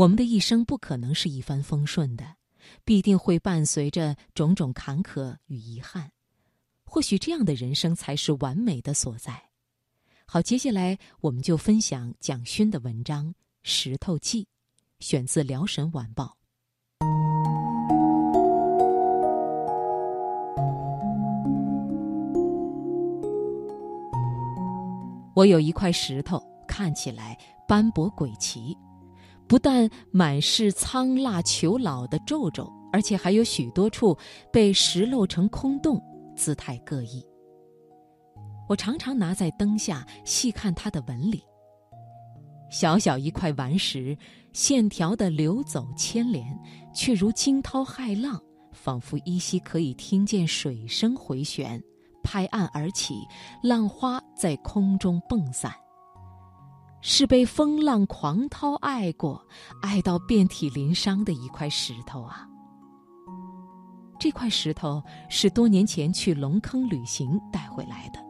我们的一生不可能是一帆风顺的，必定会伴随着种种坎坷与遗憾。或许这样的人生才是完美的所在。好，接下来我们就分享蒋勋的文章《石头记》，选自《辽沈晚报》。我有一块石头，看起来斑驳诡奇，不但满是苍蜡求老的皱皱，而且还有许多处被石漏成空洞，姿态各异。我常常拿在灯下细看它的纹理。小小一块顽石，线条的流走牵连，却如惊涛骇浪，仿佛依稀可以听见水声回旋。拍岸而起，浪花在空中迸散。是被风浪狂涛爱过，爱到遍体鳞伤的一块石头啊！这块石头是多年前去龙坑旅行带回来的。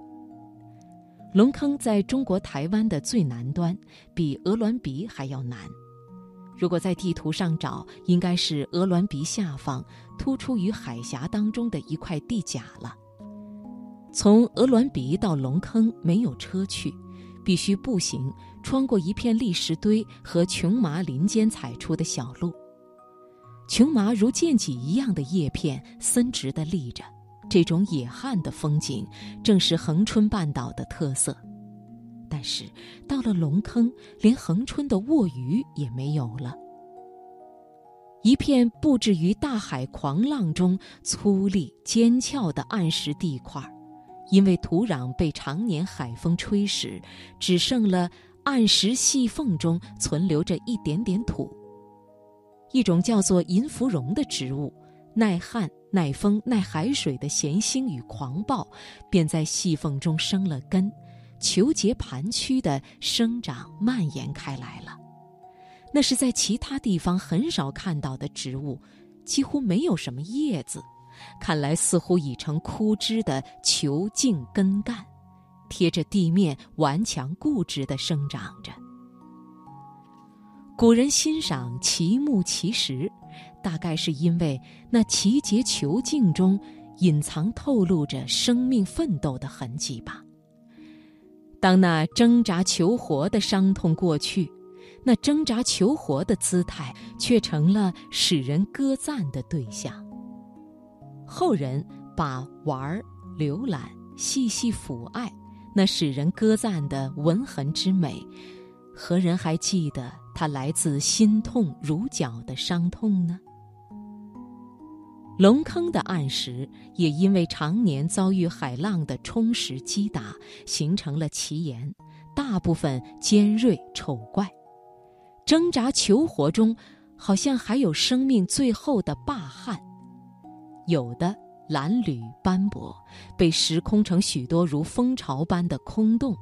龙坑在中国台湾的最南端，比鹅銮鼻还要南。如果在地图上找，应该是鹅銮鼻下方突出于海峡当中的一块地甲了。从鹅銮鼻到龙坑没有车去，必须步行，穿过一片砾石堆和琼麻林间踩出的小路。琼麻如剑戟一样的叶片森直地立着，这种野汉的风景正是恒春半岛的特色。但是到了龙坑，连恒春的卧鱼也没有了。一片布置于大海狂浪中粗粝尖峭的暗石地块儿。因为土壤被常年海风吹蚀，只剩了暗石细缝中存留着一点点土。一种叫做银芙蓉的植物，耐旱、耐风、耐海水的咸腥与狂暴，便在细缝中生了根，球节盘曲的生长蔓延开来了。那是在其他地方很少看到的植物，几乎没有什么叶子。看来似乎已成枯枝的球茎根干，贴着地面顽强固执地生长着。古人欣赏奇木奇石，大概是因为那奇节球茎中隐藏透露着生命奋斗的痕迹吧。当那挣扎求活的伤痛过去，那挣扎求活的姿态却成了使人歌赞的对象。后人把玩、浏览、细细抚爱，那使人歌赞的纹痕之美，何人还记得它来自心痛如绞的伤痛呢？龙坑的暗石也因为常年遭遇海浪的冲蚀击打，形成了奇岩，大部分尖锐丑怪。挣扎求活中，好像还有生命最后的霸汉。有的蓝缕斑驳，被蚀空成许多如蜂巢般的空洞，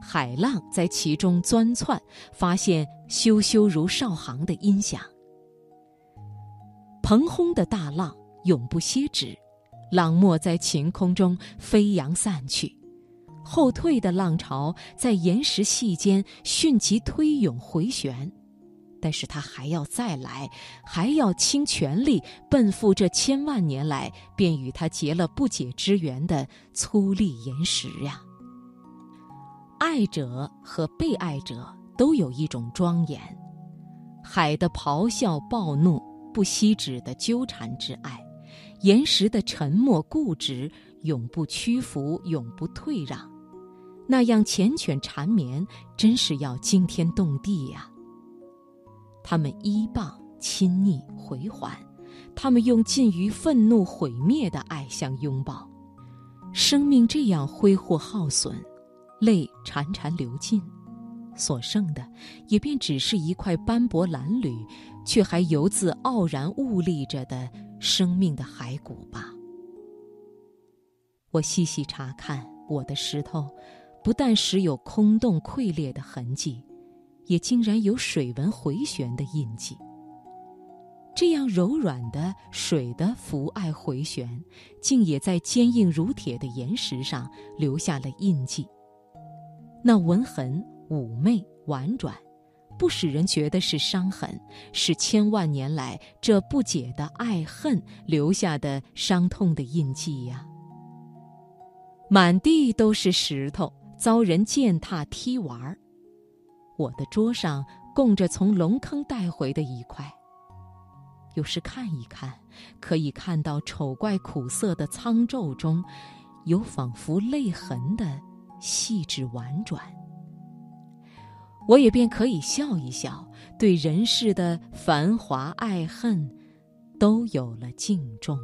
海浪在其中钻窜，发现咻咻如少行的音响。澎轰的大浪永不歇止，浪沫在晴空中飞扬散去，后退的浪潮在岩石隙间迅疾推涌回旋。但是他还要再来，还要倾全力奔赴这千万年来便与他结了不解之缘的粗粝岩石呀。爱者和被爱者都有一种庄严，海的咆哮暴怒，不息止的纠缠之爱；岩石的沉默固执，永不屈服，永不退让，那样缱绻缠绵，真是要惊天动地呀。他们依傍、亲昵、回环，他们用近于愤怒毁灭的爱相拥抱。生命这样挥霍耗损，泪潺潺流尽，所剩的也便只是一块斑驳蓝缕，却还犹自傲然兀立着的生命的骸骨吧。我细细查看我的石头，不但时有空洞溃裂的痕迹。也竟然有水纹回旋的印记。这样柔软的水的浮爱回旋，竟也在坚硬如铁的岩石上留下了印记。那纹痕妩媚婉转，不使人觉得是伤痕，是千万年来这不解的爱恨留下的伤痛的印记呀。满地都是石头，遭人践踏踢玩儿。我的桌上供着从龙坑带回的一块。有时看一看，可以看到丑怪苦涩的苍皱中，有仿佛泪痕的细致婉转。我也便可以笑一笑，对人世的繁华爱恨，都有了敬重。